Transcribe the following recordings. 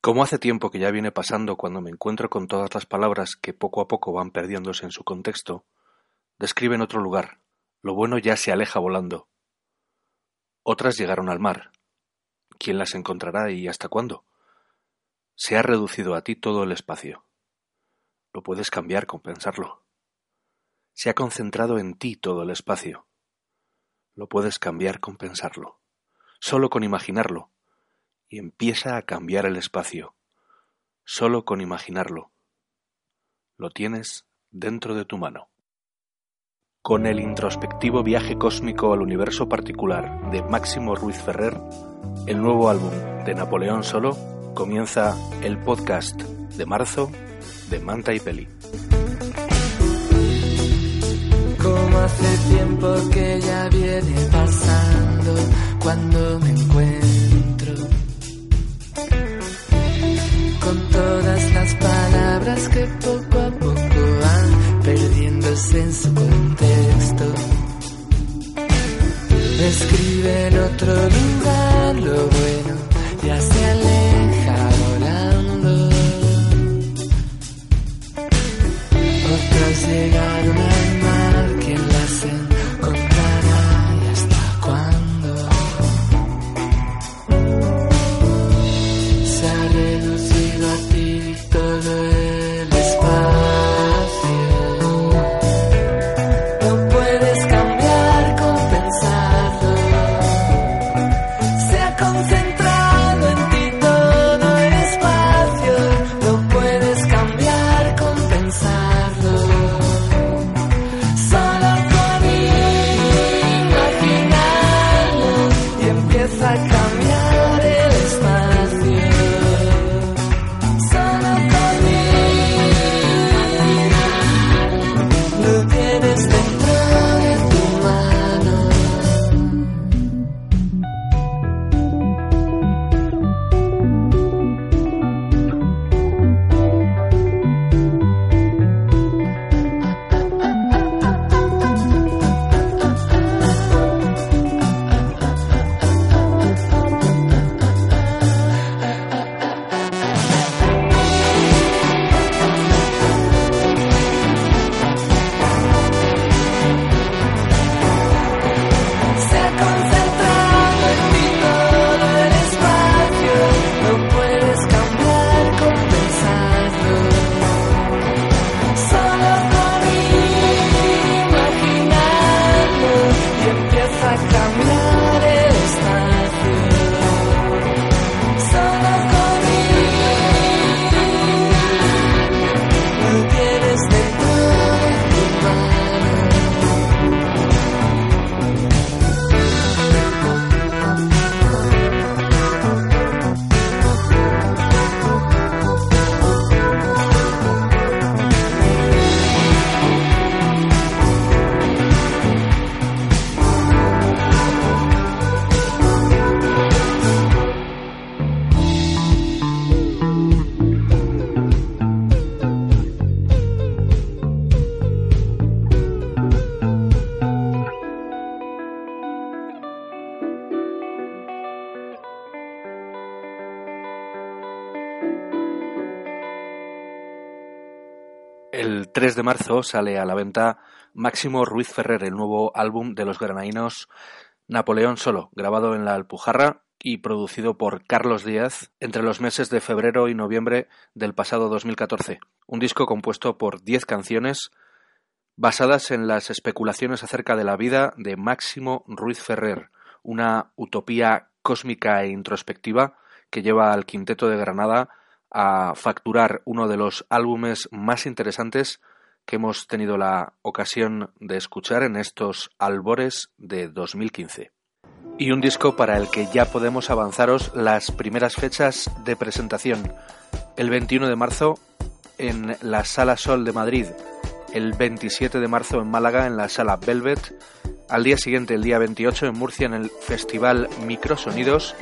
Como hace tiempo que ya viene pasando cuando me encuentro con todas las palabras que poco a poco van perdiéndose en su contexto, describen otro lugar, lo bueno ya se aleja volando. Otras llegaron al mar. ¿Quién las encontrará y hasta cuándo? Se ha reducido a ti todo el espacio. Lo puedes cambiar con pensarlo. Se ha concentrado en ti todo el espacio. Lo puedes cambiar con pensarlo. Solo con imaginarlo y empieza a cambiar el espacio, solo con imaginarlo. Lo tienes dentro de tu mano. Con el introspectivo viaje cósmico al universo particular de Máximo Ruiz Ferrer, el nuevo álbum de Napoleón Solo, comienza el podcast de marzo de Manta y Peli. Todas las palabras que poco a poco van perdiéndose en su contexto. Escribe en otro lugar lo bueno, ya se aleja volando. Otras llegaron al El 3 de marzo sale a la venta Máximo Ruiz Ferrer, el nuevo álbum de los granaínos Napoleón Solo, grabado en la Alpujarra y producido por Carlos Díaz entre los meses de febrero y noviembre del pasado 2014. Un disco compuesto por 10 canciones basadas en las especulaciones acerca de la vida de Máximo Ruiz Ferrer, una utopía cósmica e introspectiva que lleva al Quinteto de Granada a facturar uno de los álbumes más interesantes que hemos tenido la ocasión de escuchar en estos albores de 2015. Y un disco para el que ya podemos avanzaros las primeras fechas de presentación. El 21 de marzo en la Sala Sol de Madrid, el 27 de marzo en Málaga en la Sala Velvet, al día siguiente, el día 28 en Murcia en el Festival Microsonidos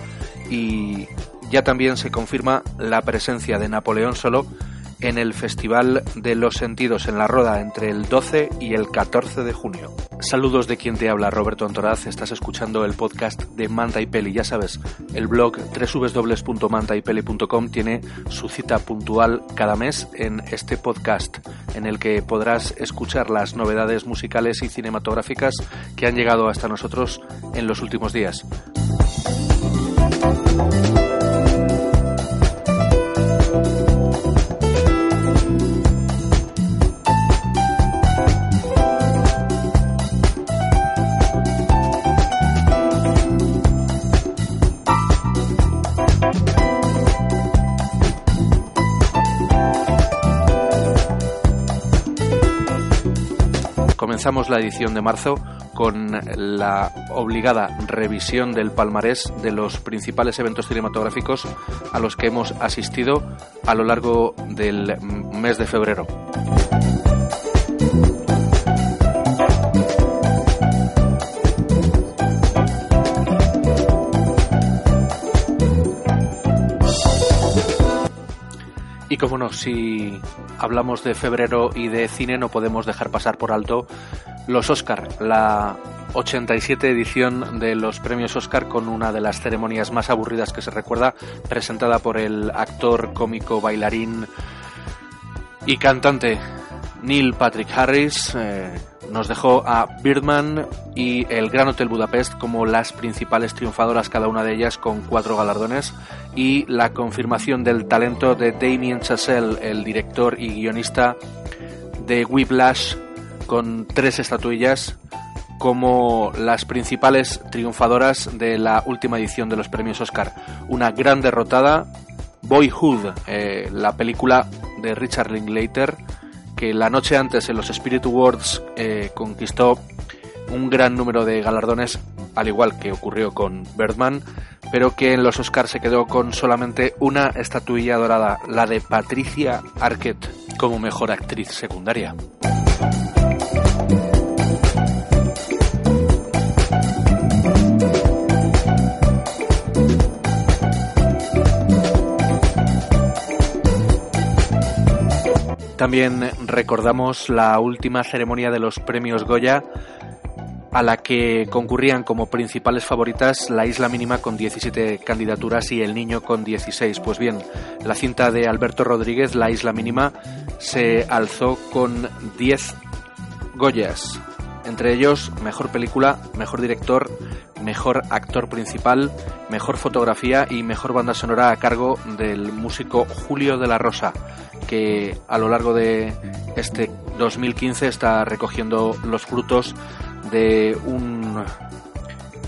y ya también se confirma la presencia de Napoleón Solo en el Festival de los Sentidos en La Roda entre el 12 y el 14 de junio. Saludos de quien te habla, Roberto Antoraz. Estás escuchando el podcast de Manta y Peli. Ya sabes, el blog www.mantaypeli.com tiene su cita puntual cada mes en este podcast, en el que podrás escuchar las novedades musicales y cinematográficas que han llegado hasta nosotros en los últimos días. Comenzamos la edición de marzo con la obligada revisión del palmarés de los principales eventos cinematográficos a los que hemos asistido a lo largo del mes de febrero. Y como no, si hablamos de febrero y de cine, no podemos dejar pasar por alto los Oscar, la 87 edición de los premios Oscar con una de las ceremonias más aburridas que se recuerda, presentada por el actor, cómico, bailarín y cantante Neil Patrick Harris. Eh, nos dejó a Birdman y el Gran Hotel Budapest como las principales triunfadoras, cada una de ellas con cuatro galardones, y la confirmación del talento de Damien Chazelle, el director y guionista de Whiplash, con tres estatuillas como las principales triunfadoras de la última edición de los premios Oscar. Una gran derrotada, Boyhood, eh, la película de Richard Linklater, que la noche antes en los Spirit Awards eh, conquistó un gran número de galardones, al igual que ocurrió con Birdman, pero que en los Oscars se quedó con solamente una estatuilla dorada, la de Patricia Arquette, como mejor actriz secundaria. También recordamos la última ceremonia de los premios Goya a la que concurrían como principales favoritas La Isla Mínima con 17 candidaturas y El Niño con 16. Pues bien, la cinta de Alberto Rodríguez, La Isla Mínima, se alzó con 10 Goyas, entre ellos Mejor Película, Mejor Director, Mejor Actor Principal, Mejor Fotografía y Mejor Banda Sonora a cargo del músico Julio de la Rosa, que a lo largo de este 2015 está recogiendo los frutos de un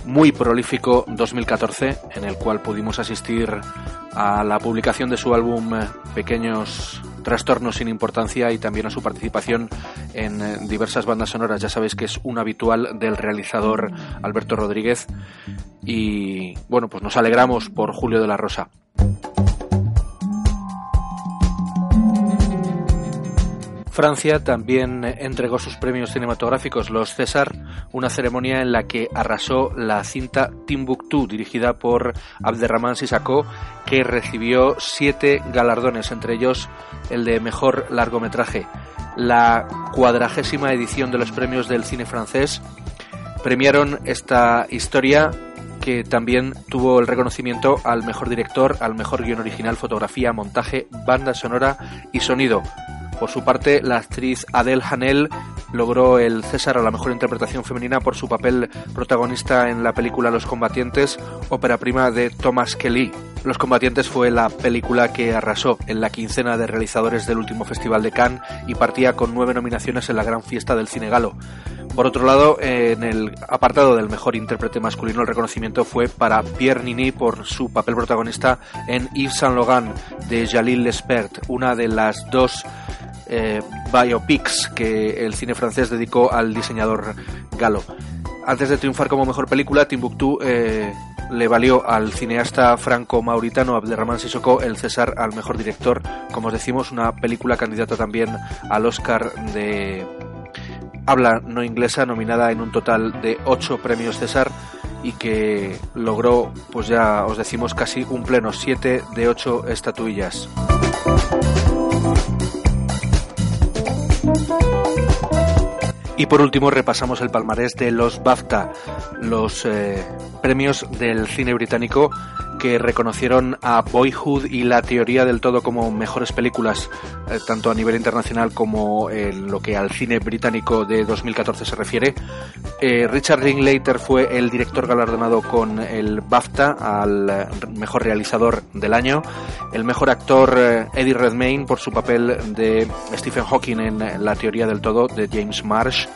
muy prolífico 2014 en el cual pudimos asistir a la publicación de su álbum Pequeños Trastornos sin Importancia y también a su participación en diversas bandas sonoras. Ya sabéis que es un habitual del realizador Alberto Rodríguez y bueno, pues nos alegramos por Julio de la Rosa. Francia también entregó sus premios cinematográficos, los César, una ceremonia en la que arrasó la cinta Timbuktu, dirigida por Abderrahman Sissako, que recibió siete galardones, entre ellos el de mejor largometraje. La cuadragésima edición de los premios del cine francés premiaron esta historia que también tuvo el reconocimiento al mejor director, al mejor guion original, fotografía, montaje, banda sonora y sonido. Por su parte, la actriz Adele Hanel logró el César a la mejor interpretación femenina por su papel protagonista en la película Los Combatientes, ópera prima de Thomas Kelly. Los Combatientes fue la película que arrasó en la quincena de realizadores del último Festival de Cannes y partía con nueve nominaciones en la gran fiesta del cine galo. Por otro lado, en el apartado del mejor intérprete masculino, el reconocimiento fue para Pierre Nini por su papel protagonista en Yves Saint Laurent de Jalil Lespert, una de las dos eh, biopics que el cine francés dedicó al diseñador galo. Antes de triunfar como mejor película, Timbuktu eh, le valió al cineasta franco-mauritano Abderrahman Sissoko el César al mejor director. Como os decimos, una película candidata también al Oscar de habla no inglesa, nominada en un total de 8 premios César y que logró, pues ya os decimos, casi un pleno, 7 de 8 estatuillas. Y por último repasamos el palmarés de los BAFTA, los eh, premios del cine británico que reconocieron a Boyhood y La teoría del todo como mejores películas, eh, tanto a nivel internacional como en lo que al cine británico de 2014 se refiere. Eh, Richard Linklater fue el director galardonado con el BAFTA al mejor realizador del año. El mejor actor Eddie Redmayne por su papel de Stephen Hawking en La teoría del todo de James Marsh.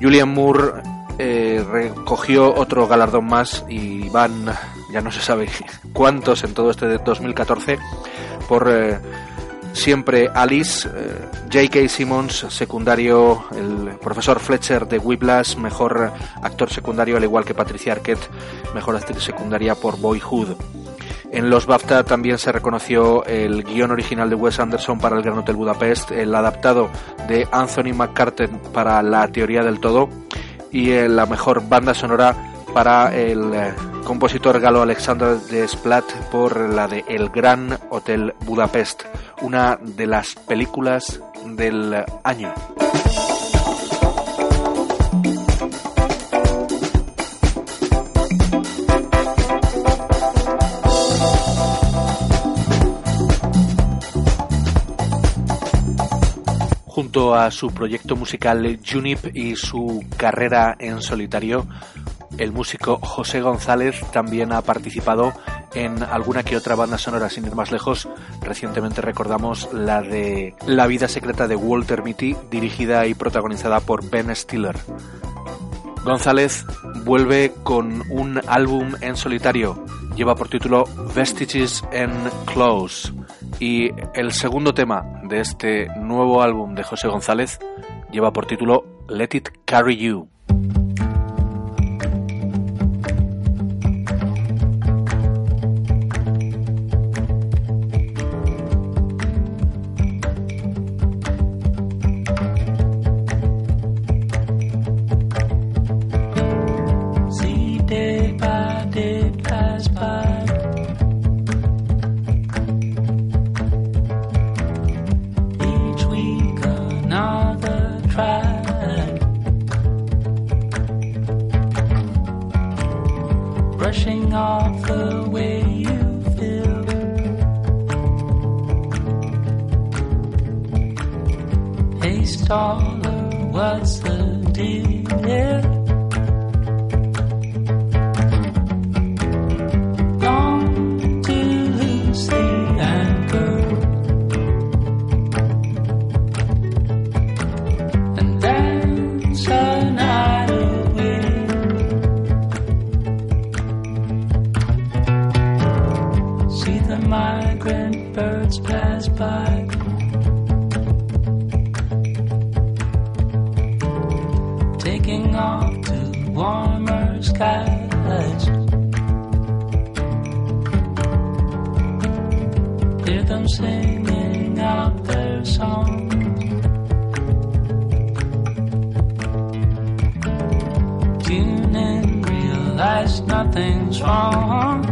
Julian Moore eh, recogió otro galardón más y van, ya no se sabe cuántos en todo este de 2014, por eh, siempre Alice, eh, J.K. Simmons, secundario, el profesor Fletcher de Whiplash, mejor actor secundario, al igual que Patricia Arquette, mejor actriz secundaria por Boyhood. En los BAFTA también se reconoció el guion original de Wes Anderson para El Gran Hotel Budapest, el adaptado de Anthony McCarten para La Teoría del Todo y eh, la mejor banda sonora para el eh, compositor galo Alexander Desplat por la de El Gran Hotel Budapest, una de las películas del año. Junto a su proyecto musical Junip y su carrera en solitario, el músico José González también ha participado en alguna que otra banda sonora, sin ir más lejos. Recientemente recordamos la de La vida secreta de Walter Mitty, dirigida y protagonizada por Ben Stiller. González vuelve con un álbum en solitario. Lleva por título Vestiges and Clothes. Y el segundo tema de este nuevo álbum de José González lleva por título Let It Carry You. warmer skies. Hear them singing out their song. Tune in, realize nothing's wrong.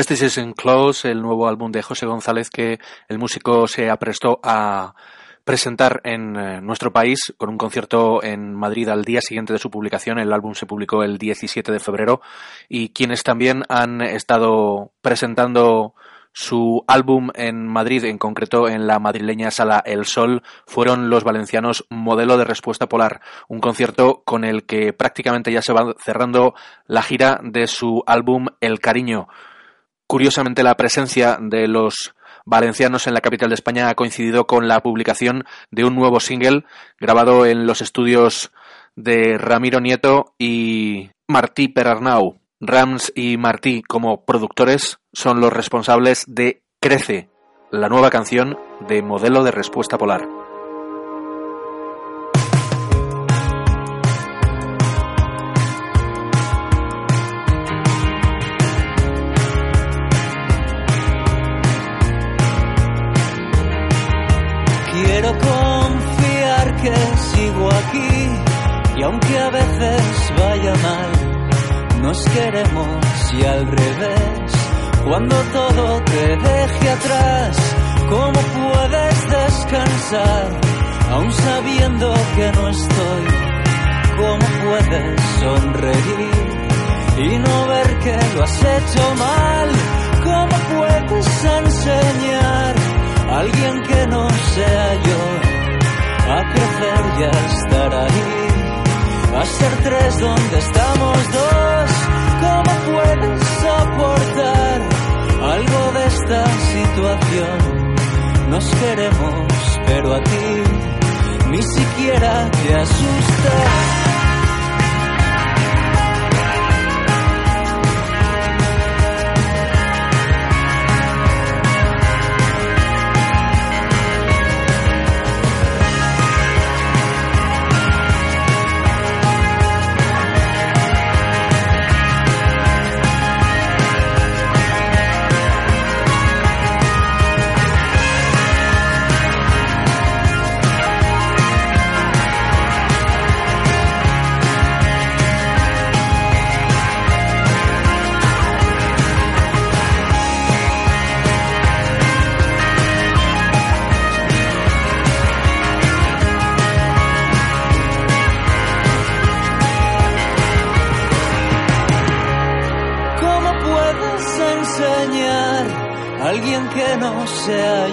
Investigation Close, el nuevo álbum de José González que el músico se aprestó a presentar en eh, nuestro país con un concierto en Madrid al día siguiente de su publicación. El álbum se publicó el 17 de febrero y quienes también han estado presentando su álbum en Madrid, en concreto en la madrileña sala El Sol, fueron los valencianos Modelo de Respuesta Polar, un concierto con el que prácticamente ya se va cerrando la gira de su álbum El Cariño. Curiosamente, la presencia de los valencianos en la capital de España ha coincidido con la publicación de un nuevo single grabado en los estudios de Ramiro Nieto y Martí Perarnau. Rams y Martí como productores son los responsables de Crece, la nueva canción de modelo de respuesta polar. Que sigo aquí y aunque a veces vaya mal, nos queremos y al revés. Cuando todo te deje atrás, ¿cómo puedes descansar aún sabiendo que no estoy? ¿Cómo puedes sonreír y no ver que lo has hecho mal? A ser tres donde estamos dos, ¿cómo puedes aportar algo de esta situación? Nos queremos, pero a ti ni siquiera te asusta.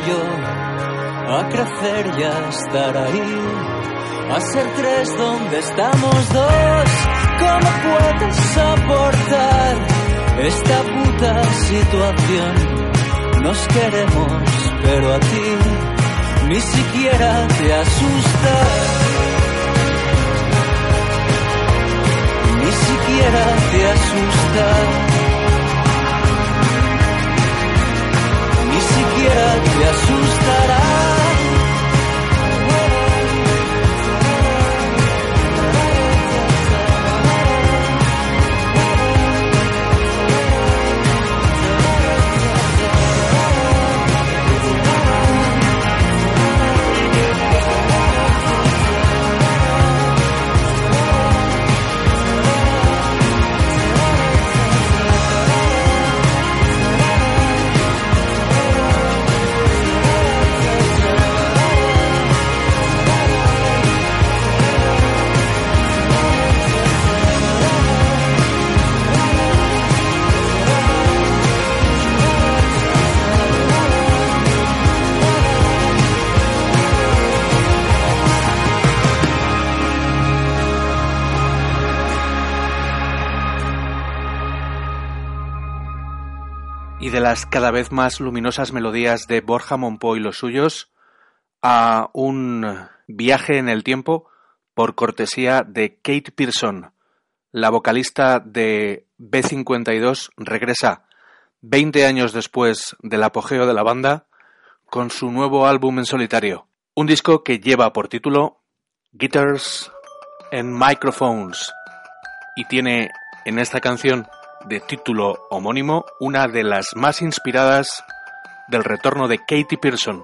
A crecer y a estar ahí? A ser tres donde estamos dos. ¿Cómo puedes aportar esta puta situación? Nos queremos, pero a ti ni siquiera te asusta. Ni siquiera te asusta. Las cada vez más luminosas melodías de Borja Monpó y los suyos a un viaje en el tiempo por cortesía de Kate Pearson, la vocalista de B52 regresa 20 años después del apogeo de la banda con su nuevo álbum en solitario, un disco que lleva por título Guitars and Microphones y tiene en esta canción de título homónimo una de las más inspiradas del retorno de Katie Pearson.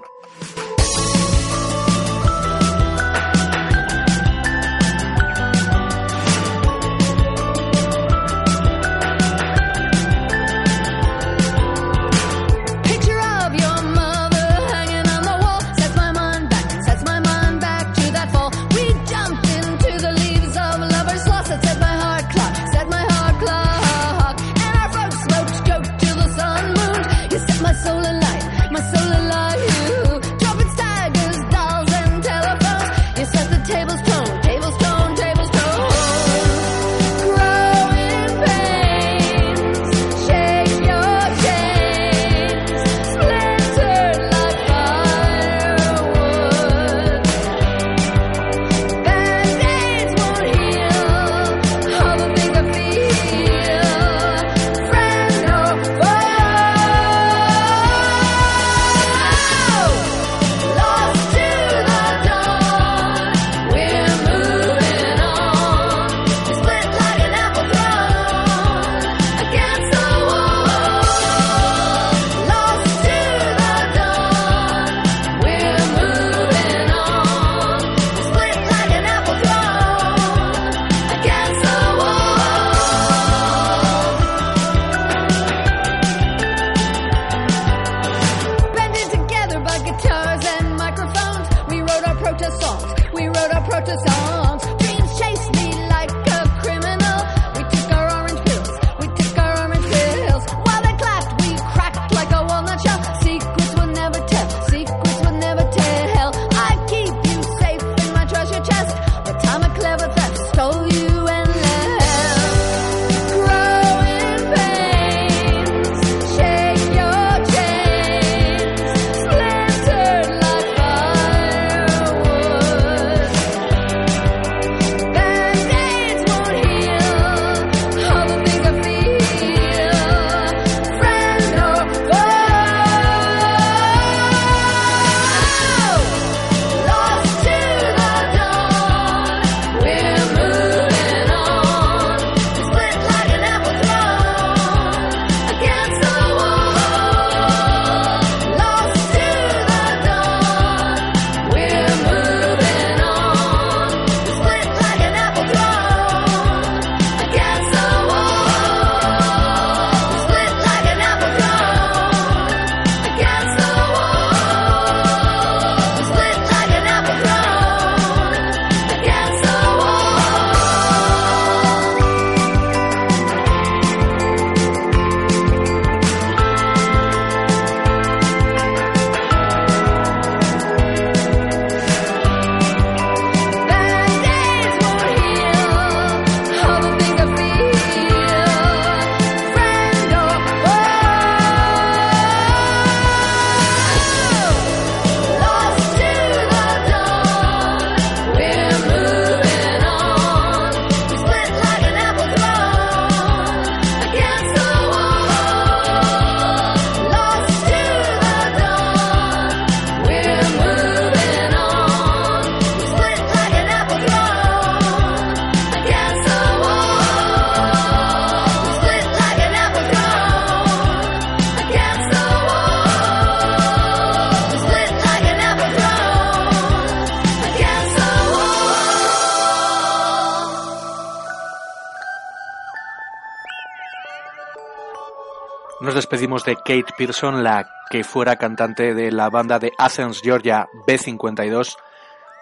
De Kate Pearson, la que fuera cantante de la banda de Athens, Georgia B52,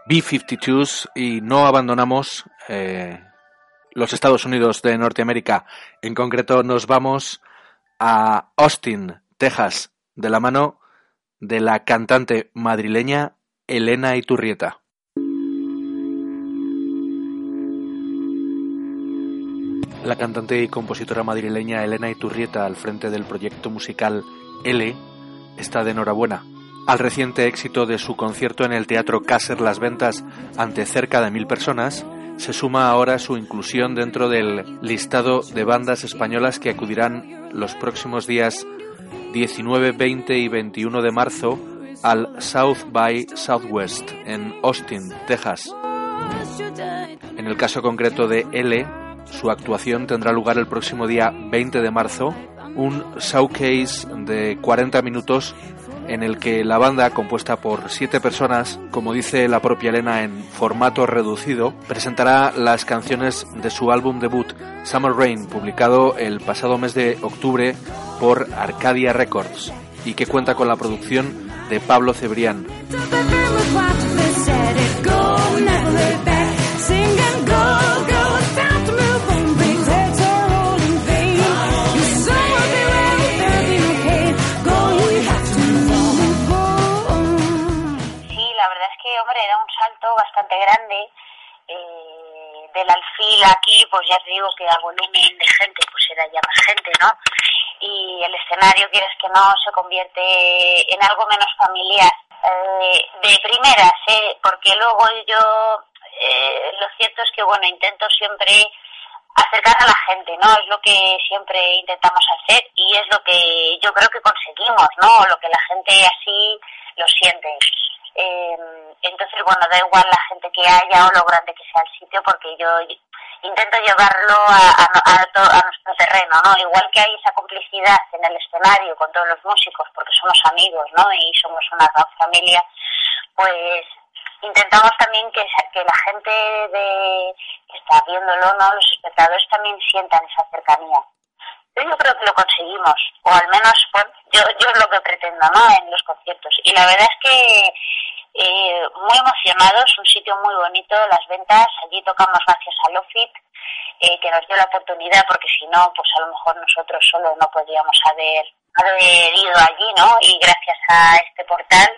B52s, y no abandonamos eh, los Estados Unidos de Norteamérica. En concreto, nos vamos a Austin, Texas, de la mano de la cantante madrileña Elena Iturrieta. La cantante y compositora madrileña Elena Iturrieta, al frente del proyecto musical L, está de enhorabuena. Al reciente éxito de su concierto en el Teatro Cácer Las Ventas ante cerca de mil personas, se suma ahora su inclusión dentro del listado de bandas españolas que acudirán los próximos días 19, 20 y 21 de marzo al South by Southwest en Austin, Texas. En el caso concreto de L, su actuación tendrá lugar el próximo día 20 de marzo, un showcase de 40 minutos en el que la banda, compuesta por siete personas, como dice la propia Elena en formato reducido, presentará las canciones de su álbum debut Summer Rain, publicado el pasado mes de octubre por Arcadia Records, y que cuenta con la producción de Pablo Cebrián. Bastante grande. Eh, del alfil aquí, pues ya te digo que a volumen de gente, pues era ya más gente, ¿no? Y el escenario, quieres que no, se convierte en algo menos familiar. Eh, de primeras, ¿eh? Porque luego yo, eh, lo cierto es que, bueno, intento siempre acercar a la gente, ¿no? Es lo que siempre intentamos hacer y es lo que yo creo que conseguimos, ¿no? Lo que la gente así lo siente. Eh, entonces, bueno, da igual la gente que haya o lo grande que sea el sitio, porque yo intento llevarlo a, a, nuestro terreno, ¿no? Igual que hay esa complicidad en el escenario con todos los músicos, porque somos amigos, ¿no? Y somos una gran familia, pues intentamos también que, que la gente de, que está viéndolo, ¿no? Los espectadores también sientan esa cercanía. Yo creo que lo conseguimos, o al menos, bueno, yo, yo es lo que pretendo, ¿no? En los conciertos. Y la verdad es que eh, muy emocionados, un sitio muy bonito, las ventas, allí tocamos gracias a Lofit, eh, que nos dio la oportunidad, porque si no, pues a lo mejor nosotros solo no podríamos haber, haber ido allí, ¿no? Y gracias a este portal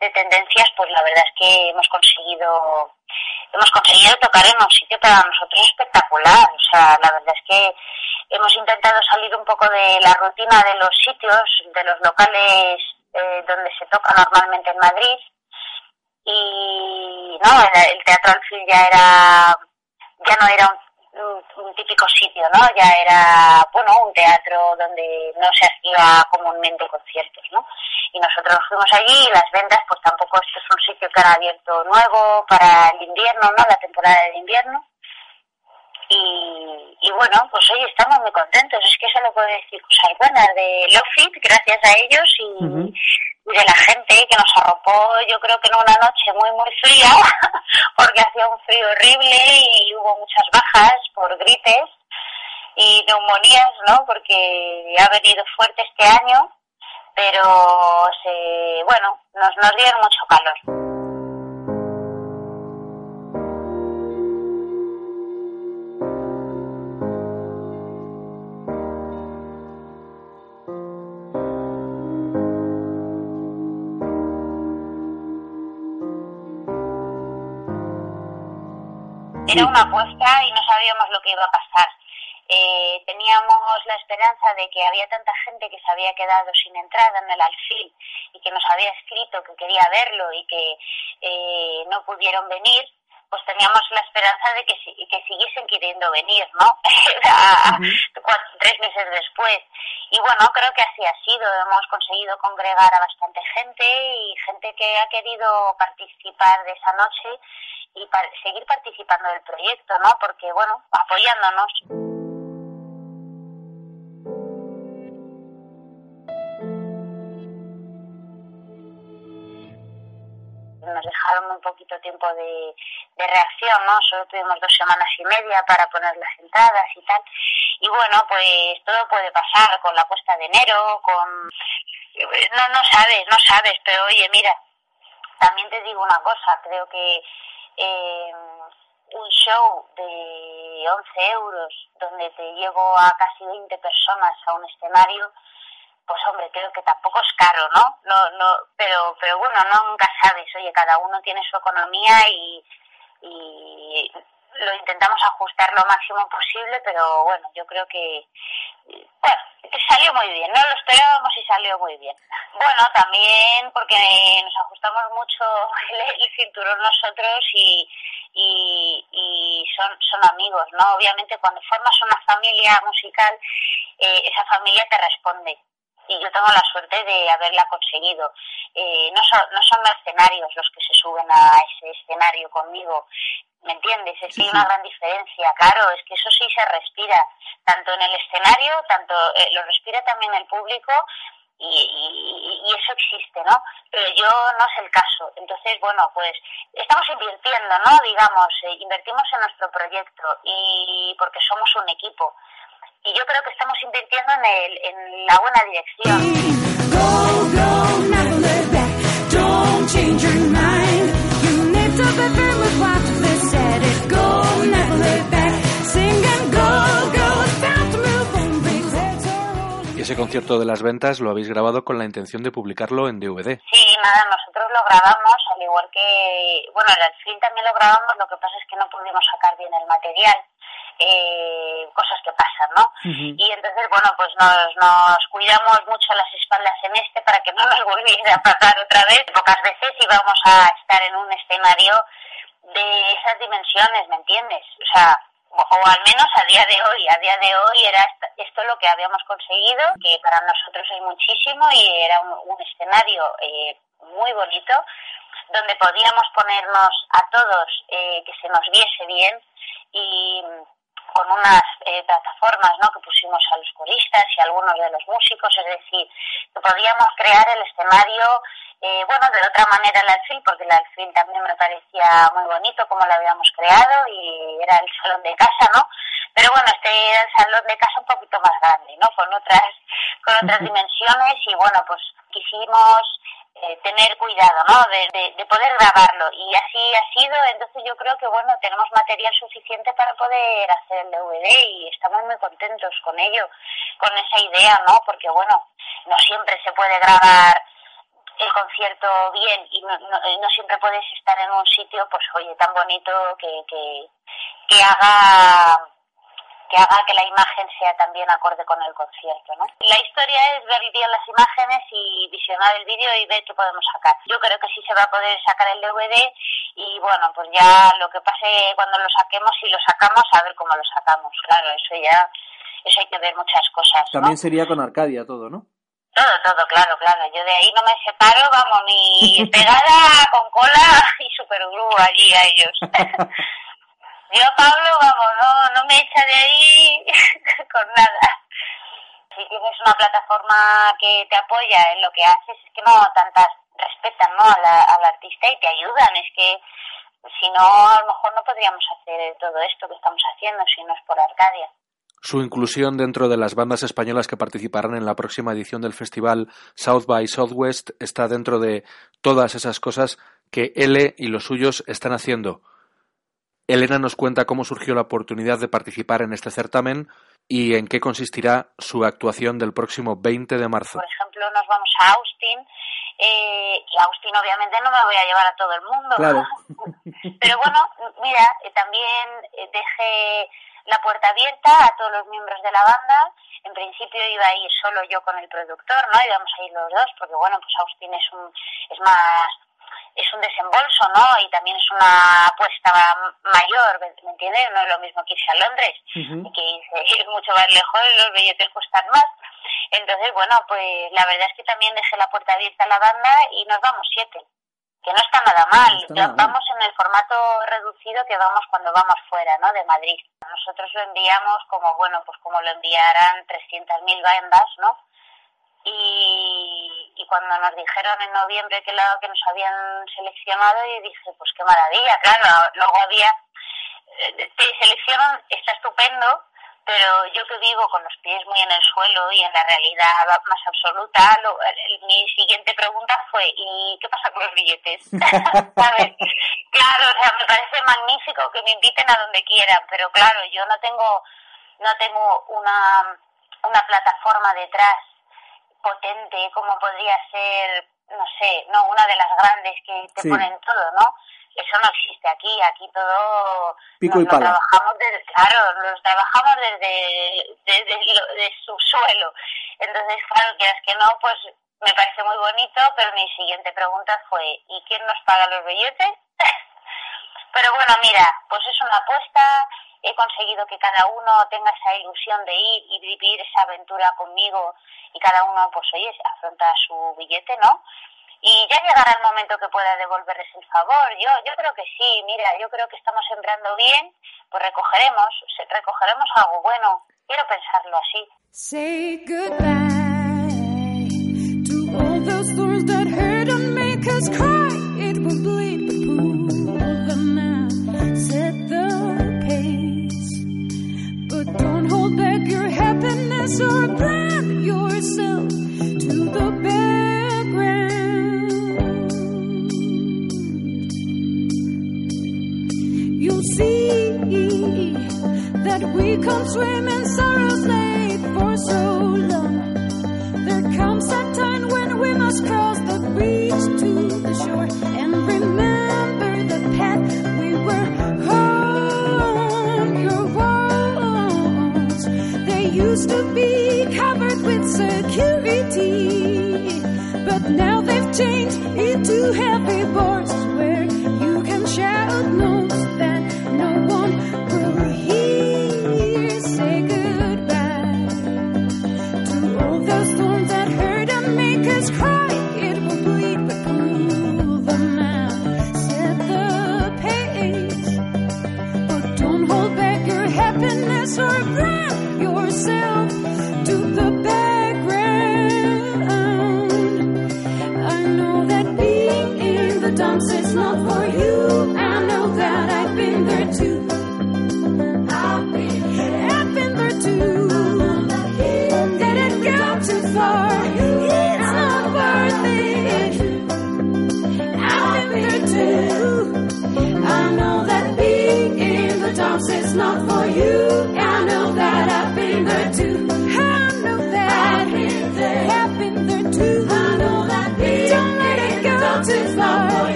de tendencias, pues la verdad es que hemos conseguido, hemos conseguido tocar en un sitio para nosotros espectacular, o sea, la verdad es que hemos intentado salir un poco de la rutina de los sitios, de los locales eh, donde se toca normalmente en Madrid, y no, el teatro Alfil ya era, ya no era un, típico sitio, ¿no? Ya era, bueno, un teatro donde no se hacía comúnmente conciertos, ¿no? Y nosotros fuimos allí y las ventas, pues tampoco este es un sitio que era abierto nuevo para el invierno, ¿no? La temporada de invierno. Y, y bueno, pues hoy estamos muy contentos. Es que eso lo puedo decir cosas buenas de Lofit, gracias a ellos y, y de la gente que nos arropó, yo creo que en una noche muy, muy fría, porque hacía un frío horrible y hubo muchas bajas por gripes y neumonías, ¿no? Porque ha venido fuerte este año, pero se, bueno, nos, nos dieron mucho calor. Era una apuesta y no sabíamos lo que iba a pasar. Eh, teníamos la esperanza de que había tanta gente que se había quedado sin entrada en el alfil y que nos había escrito que quería verlo y que eh, no pudieron venir, pues teníamos la esperanza de que, que siguiesen queriendo venir, ¿no? tres meses después. Y bueno, creo que así ha sido. Hemos conseguido congregar a bastante gente y gente que ha querido participar de esa noche y para seguir participando del proyecto, ¿no? Porque, bueno, apoyándonos. Nos dejaron un poquito tiempo de, de reacción, ¿no? Solo tuvimos dos semanas y media para poner las entradas y tal. Y bueno, pues todo puede pasar con la cuesta de enero, con... No, no sabes, no sabes, pero oye, mira, también te digo una cosa, creo que eh, un show de 11 euros donde te llevo a casi 20 personas a un escenario, pues hombre, creo que tampoco es caro, ¿no? No, no, pero, pero bueno, no, nunca sabes, oye, cada uno tiene su economía y, y lo intentamos ajustar lo máximo posible, pero bueno, yo creo que, bueno, salió muy bien, no lo esperábamos y salió muy bien. Bueno, también porque nos ajustamos mucho el, cinturón nosotros y, y, y, son, son amigos, ¿no? Obviamente cuando formas una familia musical, eh, esa familia te responde y yo tengo la suerte de haberla conseguido. Eh, no, son, no son mercenarios los que se suben a ese escenario conmigo, ¿me entiendes? Es que hay una gran diferencia, claro, es que eso sí se respira, tanto en el escenario, tanto eh, lo respira también el público y, y, y, eso existe, ¿no? Pero yo no es el caso. Entonces, bueno, pues estamos invirtiendo, ¿no? Digamos, eh, invertimos en nuestro proyecto y porque somos un equipo y yo creo que estamos invirtiendo en, el, en la buena dirección. Y ese concierto de las ventas lo habéis grabado con la intención de publicarlo en DVD. Sí, nada, nosotros lo grabamos, al igual que, bueno, el film también lo grabamos, lo que pasa es que no pudimos sacar bien el material eh, cosas que pasan, ¿no? Y entonces, bueno, pues nos, nos cuidamos mucho las espaldas en este para que no nos volviera a pasar otra vez. Pocas veces íbamos a estar en un escenario de esas dimensiones, ¿me entiendes? O sea, o, al menos a día de hoy, a día de hoy era esto lo que habíamos conseguido, que para nosotros es muchísimo y era un, un escenario eh, muy bonito, donde podíamos ponernos a todos eh, que se nos viese bien y con unas eh, plataformas ¿no? que pusimos a los coristas y a algunos de los músicos, es decir, que podíamos crear el escenario, eh, bueno, de otra manera el alfil, porque el alfil también me parecía muy bonito como lo habíamos creado y era el salón de casa, ¿no? Pero bueno, este era el salón de casa un poquito más grande, ¿no? Con otras, con otras dimensiones y bueno, pues quisimos eh, tener cuidado, ¿no? De, de, poder grabarlo. Y así ha sido, entonces yo creo que, bueno, tenemos material suficiente para poder hacer el DVD y estamos muy contentos con ello, con esa idea, ¿no? Porque, bueno, no siempre se puede grabar el concierto bien y no, no, no siempre puedes estar en un sitio, pues, oye, tan bonito que, que, que haga que haga que la imagen sea también acorde con el concierto, ¿no? La historia es ver bien las imágenes y visionar el vídeo y ver qué podemos sacar. Yo creo que sí se va a poder sacar el DVD y bueno, pues ya lo que pase cuando lo saquemos, y lo sacamos, a ver cómo lo sacamos. Claro, eso ya, eso hay que ver muchas cosas. ¿no? También sería con Arcadia todo, ¿no? Todo, todo, claro, claro. Yo de ahí no me separo, vamos, ni pegada con cola y superglue allí a ellos. Yo, Pablo, vamos, no, no me echa de ahí con nada. Si tienes una plataforma que te apoya en lo que haces, es que no tantas respetan ¿no? al artista y te ayudan. Es que si no, a lo mejor no podríamos hacer todo esto que estamos haciendo si no es por Arcadia. Su inclusión dentro de las bandas españolas que participarán en la próxima edición del festival South by Southwest está dentro de todas esas cosas que L y los suyos están haciendo Elena nos cuenta cómo surgió la oportunidad de participar en este certamen y en qué consistirá su actuación del próximo 20 de marzo. Por ejemplo, nos vamos a Austin eh, y Austin obviamente no me voy a llevar a todo el mundo. Claro. Pero bueno, mira, eh, también eh, dejé la puerta abierta a todos los miembros de la banda. En principio iba a ir solo yo con el productor, ¿no? Íbamos a ir los dos porque bueno, pues Austin es un es más es un desembolso, ¿no? Y también es una apuesta mayor, ¿me entiendes? No es lo mismo que irse a Londres, uh-huh. que irse mucho más lejos, los billetes cuestan más. Entonces, bueno, pues la verdad es que también dejé la puerta abierta a la banda y nos vamos siete, que no está nada mal. No está nada vamos mal. en el formato reducido que vamos cuando vamos fuera, ¿no? De Madrid. Nosotros lo enviamos como, bueno, pues como lo enviarán 300.000 bandas, ¿no? Y, y cuando nos dijeron en noviembre que, la, que nos habían seleccionado, y dije, pues qué maravilla, claro, luego había, eh, te seleccionan, está estupendo, pero yo que vivo con los pies muy en el suelo y en la realidad más absoluta, lo, mi siguiente pregunta fue, ¿y qué pasa con los billetes? ¿Sabes? Claro, o sea, me parece magnífico que me inviten a donde quieran, pero claro, yo no tengo, no tengo una, una plataforma detrás potente como podría ser, no sé, no, una de las grandes que te Sí. ponen todo, ¿no? Eso no existe aquí, aquí todo Pico y nos lo pala. trabajamos desde, claro, los trabajamos desde, desde lo- de su suelo. Entonces, claro, quieras que no, pues me parece muy bonito, pero mi siguiente pregunta fue, ¿y quién nos paga los billetes? pero bueno, mira, pues es una apuesta, he conseguido que cada uno tenga esa ilusión de ir y vivir esa aventura conmigo y cada uno, pues oye, afronta su billete, ¿no? Y ya llegará el momento que pueda devolverles el favor. Yo, yo creo que sí, mira, yo creo que estamos sembrando bien, pues recogeremos, recogeremos algo bueno. Quiero pensarlo así. Say goodbye that we come swimming.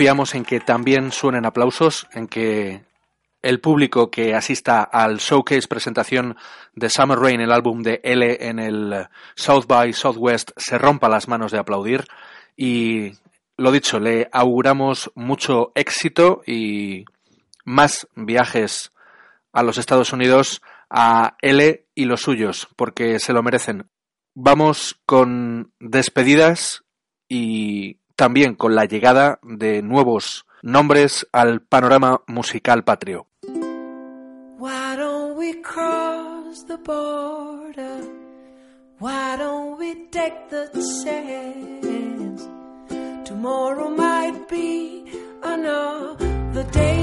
Confiamos en que también suenen aplausos, en que el público que asista al showcase presentación de Summer Rain, el álbum de L en el South by Southwest, se rompa las manos de aplaudir y lo dicho, le auguramos mucho éxito y más viajes a los Estados Unidos a L y los suyos, porque se lo merecen. Vamos con despedidas y también con la llegada de nuevos nombres al panorama musical patrio. Why don't we cross the border? Why don't we take the chance? Tomorrow might be another day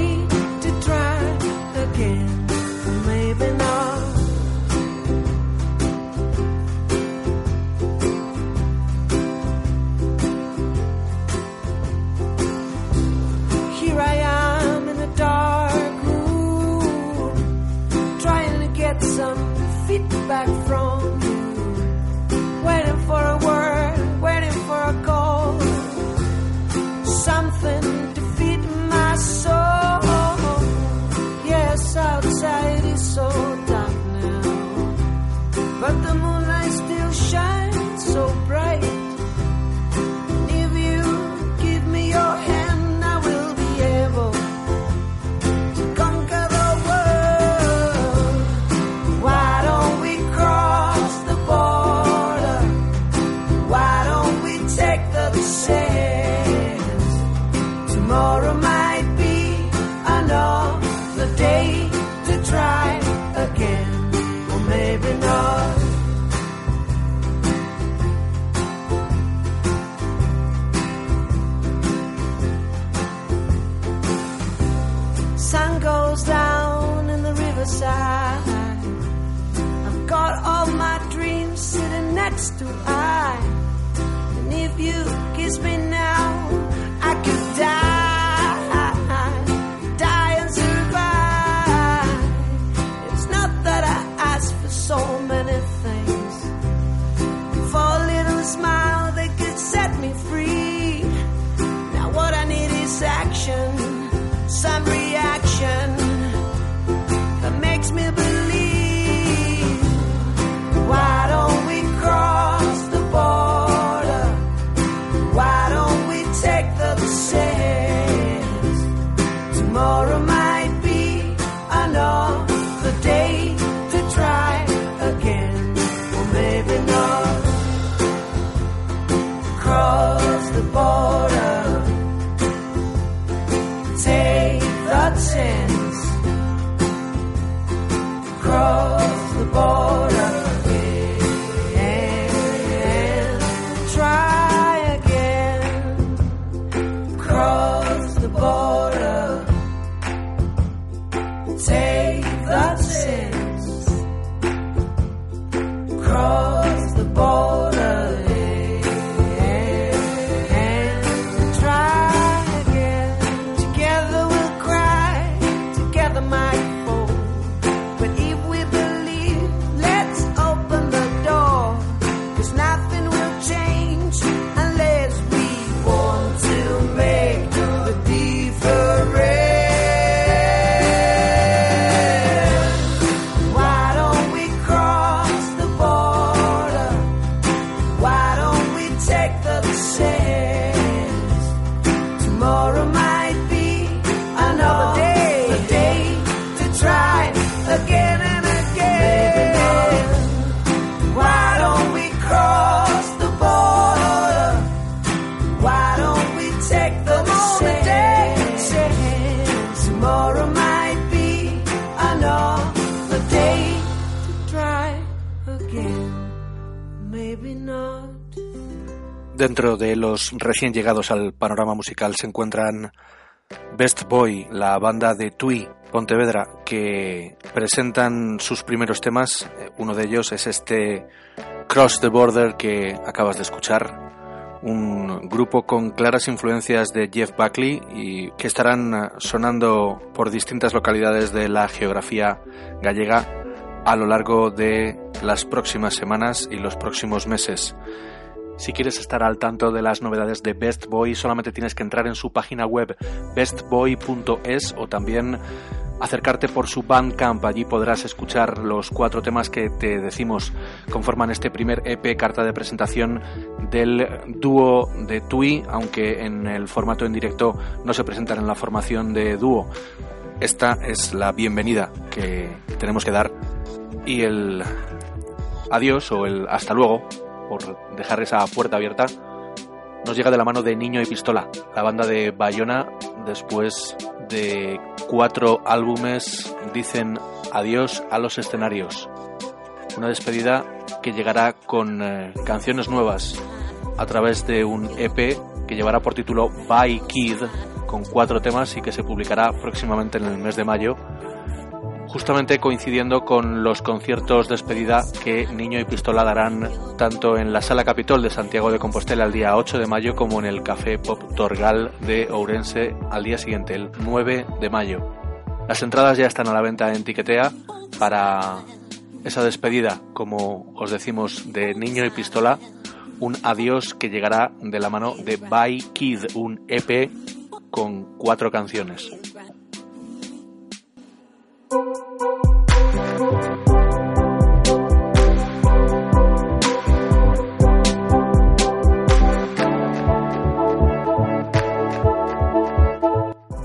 been Dentro de los recién llegados al panorama musical se encuentran Best Boy, la banda de Tui Pontevedra, que presentan sus primeros temas. Eh, Uno de ellos es este Cross the Border que acabas de escuchar. Un grupo con claras influencias de Jeff Buckley y que estarán eh, sonando por distintas localidades de la geografía gallega a lo largo de las próximas semanas y los próximos meses. Si quieres estar al tanto de las novedades de Best Boy, solamente tienes que entrar en su página web bestboy.es o también acercarte por su Bandcamp. Allí podrás escuchar los cuatro temas que te decimos conforman este primer EP carta de presentación del dúo de Tui, aunque en el formato en directo no se presentan en la formación de dúo. Esta es la bienvenida que tenemos que dar y el adiós o el hasta luego, por dejar esa puerta abierta, nos llega de la mano de Niño y Pistola, la banda de Bayona, después de cuatro álbumes, dicen adiós a los escenarios. Una despedida que llegará con eh, canciones nuevas a través de un EP que llevará por título By Kid, con cuatro temas y que se publicará próximamente en el mes de mayo justamente coincidiendo con los conciertos despedida que Niño y Pistola darán tanto en la Sala Capitol de Santiago de Compostela el día 8 de mayo como en el Café Pop Torgal de Ourense al día siguiente, el 9 de mayo. Las entradas ya están a la venta en Tiquetea para esa despedida, como os decimos, de Niño y Pistola, un adiós que llegará de la mano de By Kid, un EP con cuatro canciones.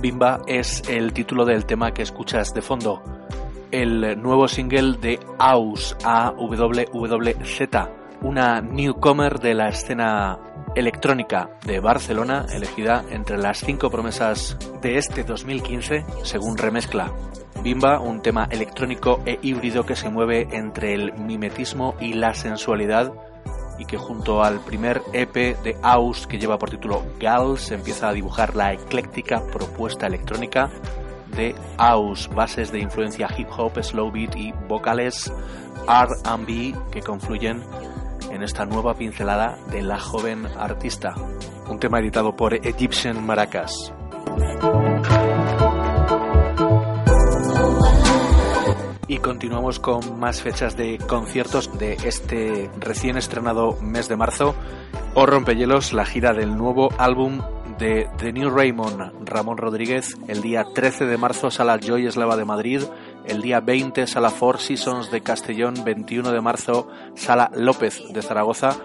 Bimba es el título del tema que escuchas de fondo, el nuevo single de AWZ, una newcomer de la escena electrónica de Barcelona, elegida entre las cinco promesas de este 2015, según Remezcla. Bimba, un tema electrónico e híbrido que se mueve entre el mimetismo y la sensualidad y que junto al primer EP de Aus que lleva por título Gal se empieza a dibujar la ecléctica propuesta electrónica de Aus, bases de influencia hip hop, slow beat y vocales R&B que confluyen en esta nueva pincelada de la joven artista. Un tema editado por Egyptian Maracas. Y continuamos con más fechas de conciertos de este recién estrenado mes de marzo. O rompehielos, la gira del nuevo álbum de The New Raymond, Ramón Rodríguez, el día 13 de marzo, Sala Joy Eslava de Madrid, el día 20, Sala Four Seasons de Castellón, 21 de marzo, Sala López de Zaragoza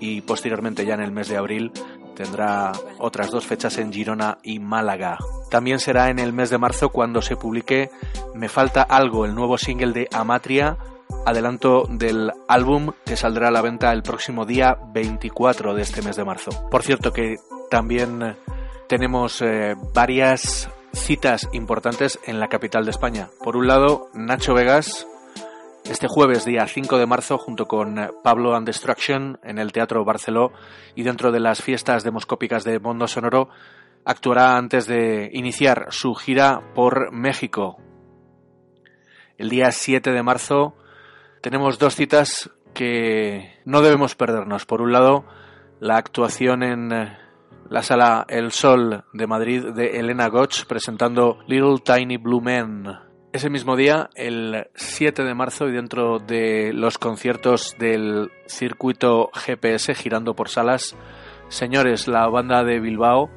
y posteriormente ya en el mes de abril tendrá otras dos fechas en Girona y Málaga. También será en el mes de marzo cuando se publique Me falta algo, el nuevo single de Amatria, adelanto del álbum que saldrá a la venta el próximo día 24 de este mes de marzo. Por cierto que también tenemos eh, varias citas importantes en la capital de España. Por un lado, Nacho Vegas, este jueves, día 5 de marzo, junto con Pablo and Destruction en el Teatro Barceló y dentro de las fiestas demoscópicas de Mundo Sonoro, actuará antes de iniciar su gira por México. El día 7 de marzo tenemos dos citas que no debemos perdernos. Por un lado, la actuación en la sala El Sol de Madrid de Elena Gotch presentando Little Tiny Blue Men. Ese mismo día, el 7 de marzo, y dentro de los conciertos del circuito GPS girando por salas, señores, la banda de Bilbao,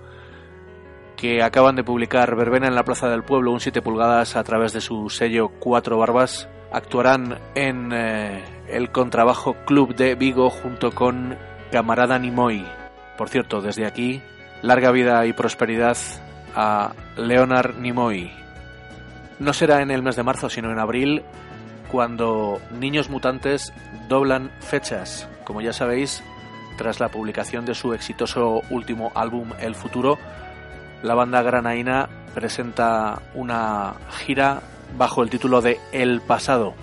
que acaban de publicar Verbena en la Plaza del Pueblo, un 7 pulgadas a través de su sello Cuatro Barbas, actuarán en eh, el contrabajo Club de Vigo junto con Camarada Nimoy. Por cierto, desde aquí, larga vida y prosperidad a Leonard Nimoy. No será en el mes de marzo, sino en abril, cuando Niños Mutantes doblan fechas. Como ya sabéis, tras la publicación de su exitoso último álbum El Futuro, la banda granaína presenta una gira bajo el título de El Pasado.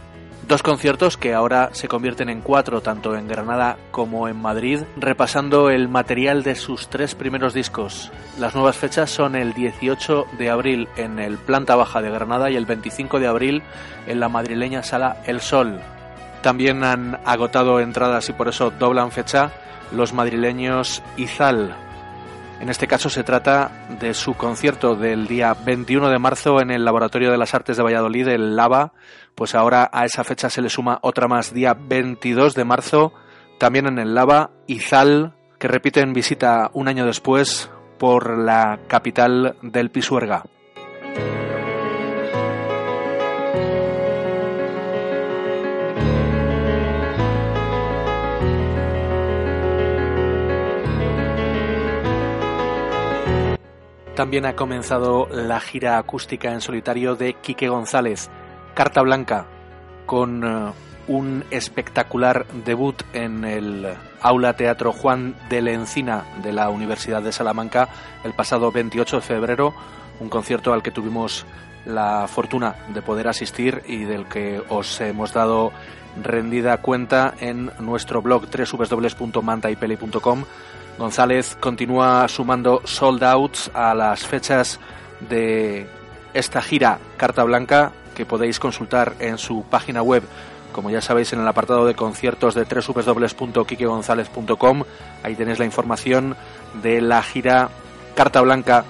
Dos conciertos que ahora se convierten en cuatro, tanto en Granada como en Madrid, repasando el material de sus tres primeros discos. Las nuevas fechas son el 18 de abril en el Planta Baja de Granada y el 25 de abril en la madrileña sala El Sol. También han agotado entradas y por eso doblan fecha los madrileños Izal, en este caso se trata de su concierto del día 21 de marzo en el Laboratorio de las Artes de Valladolid, el LAVA pues ahora a esa fecha se le suma otra más, día 22 de marzo, también en el Lava, Izal, que repiten visita un año después por la capital del Pisuerga. También ha comenzado la gira acústica en solitario de Quique González, Carta Blanca, con eh, un espectacular debut en el Aula Teatro Juan de la Encina de la Universidad de Salamanca el pasado 28 de febrero, un concierto al que tuvimos la fortuna de poder asistir y del que os hemos dado rendida cuenta en nuestro blog www.mantaipeli.com. González continúa sumando sold outs a las fechas de esta gira Carta Blanca podéis consultar en su página web como ya sabéis en el apartado de conciertos de www.quiquegonzalez.com ahí tenéis la información de la gira Carta Blanca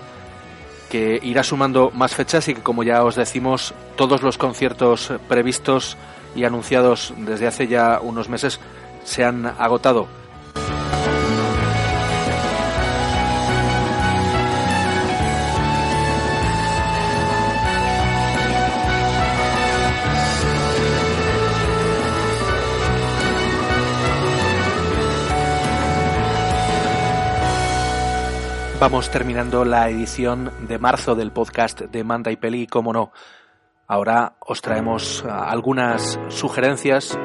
que irá sumando más fechas y que como ya os decimos todos los conciertos previstos y anunciados desde hace ya unos meses se han agotado. Vamos terminando la edición de marzo del podcast de Manda y Peli, como no. Ahora os traemos algunas sugerencias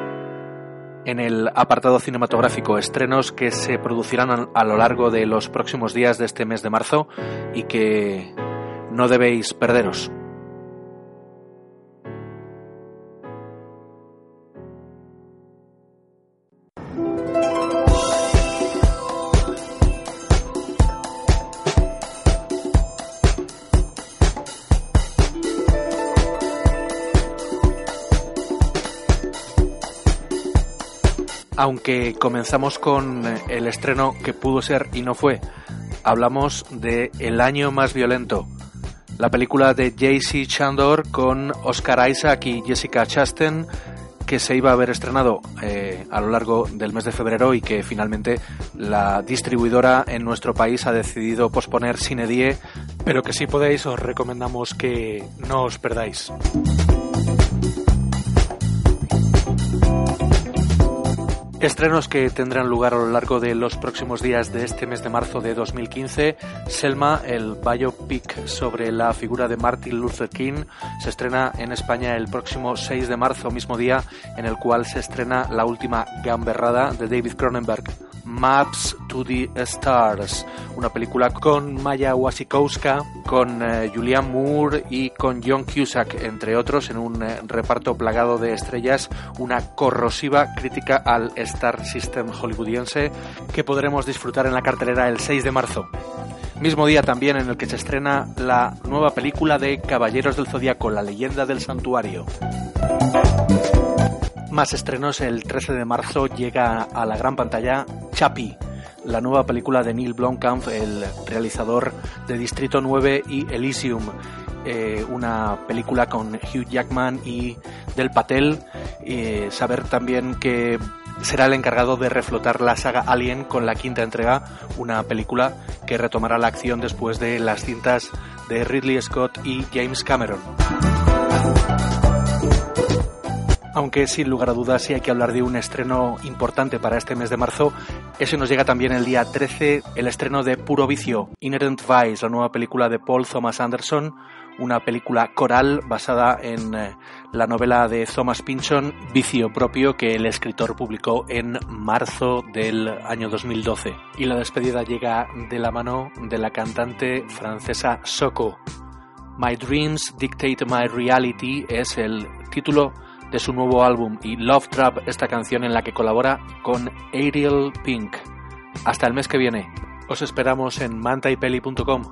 en el apartado cinematográfico, estrenos que se producirán a lo largo de los próximos días de este mes de marzo y que no debéis perderos. Aunque comenzamos con el estreno que pudo ser y no fue. Hablamos de El año más violento, la película de J.C. Chandor con Oscar Isaac y Jessica Chastain que se iba a haber estrenado eh, a lo largo del mes de febrero y que finalmente la distribuidora en nuestro país ha decidido posponer sin die, pero que si podéis os recomendamos que no os perdáis. Estrenos que tendrán lugar a lo largo de los próximos días de este mes de marzo de 2015. Selma, el biopic sobre la figura de Martin Luther King, se estrena en España el próximo 6 de marzo, mismo día en el cual se estrena la última gamberrada de David Cronenberg. Maps to the Stars, una película con Maya Wasikowska, con eh, Julianne Moore y con John Cusack, entre otros, en un eh, reparto plagado de estrellas, una corrosiva crítica al Star System hollywoodiense que podremos disfrutar en la cartelera el 6 de marzo. Mismo día también en el que se estrena la nueva película de Caballeros del Zodiaco, La leyenda del santuario. Más estrenos, el 13 de marzo llega a la gran pantalla Chappie, la nueva película de Neil Blomkamp, el realizador de Distrito 9 y Elysium, eh, una película con Hugh Jackman y Del Patel. Eh, saber también que será el encargado de reflotar la saga Alien con la quinta entrega, una película que retomará la acción después de las cintas de Ridley Scott y James Cameron. Aunque sin lugar a dudas sí hay que hablar de un estreno importante para este mes de marzo, ese nos llega también el día 13, el estreno de Puro Vicio, Inherent Vice, la nueva película de Paul Thomas Anderson, una película coral basada en eh, la novela de Thomas Pynchon, Vicio propio, que el escritor publicó en marzo del año 2012. Y la despedida llega de la mano de la cantante francesa Soko. My Dreams Dictate My Reality es el título de su nuevo álbum y Love Trap, esta canción en la que colabora con Ariel Pink. Hasta el mes que viene. Os esperamos en mantaipeli.com.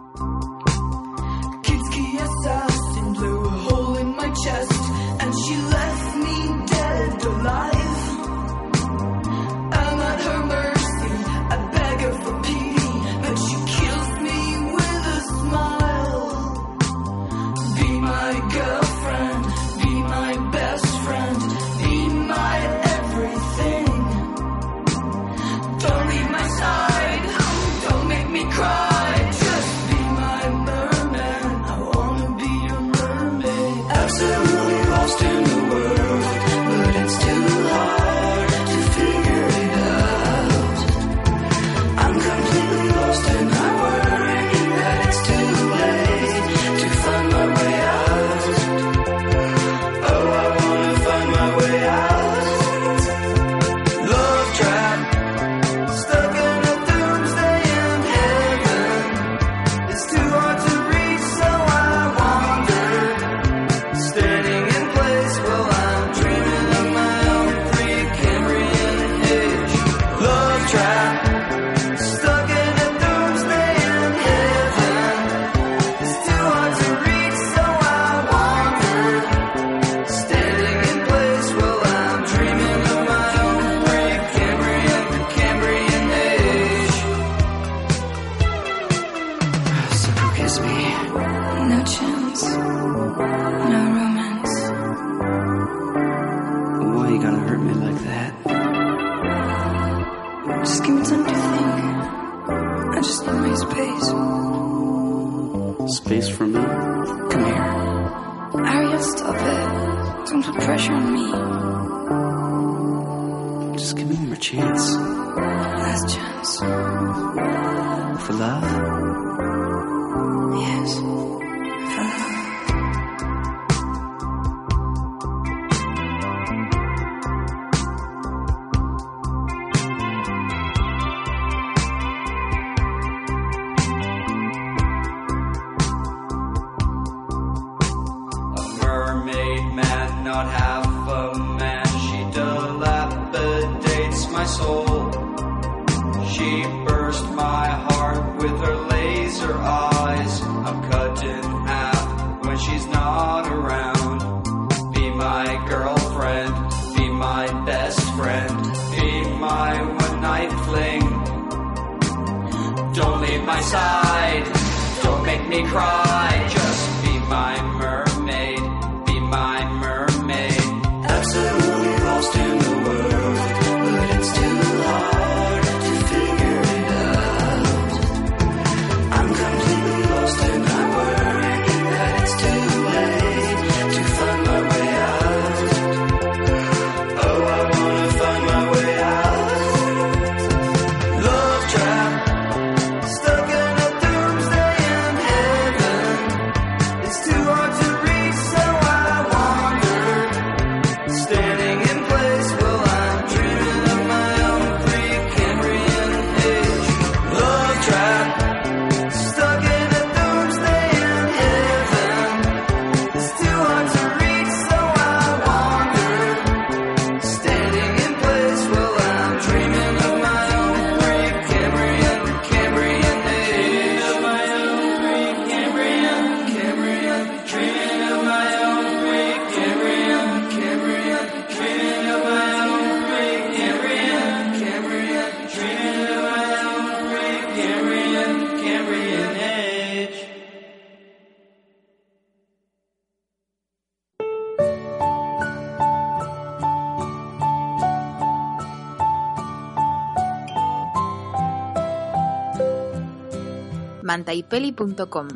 mantaipeli.com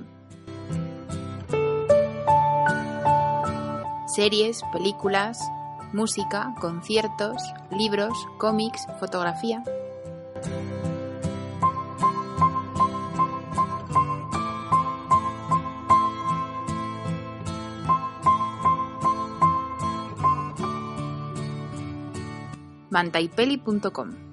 Series, películas, música, conciertos, libros, cómics, fotografía. mantaipeli.com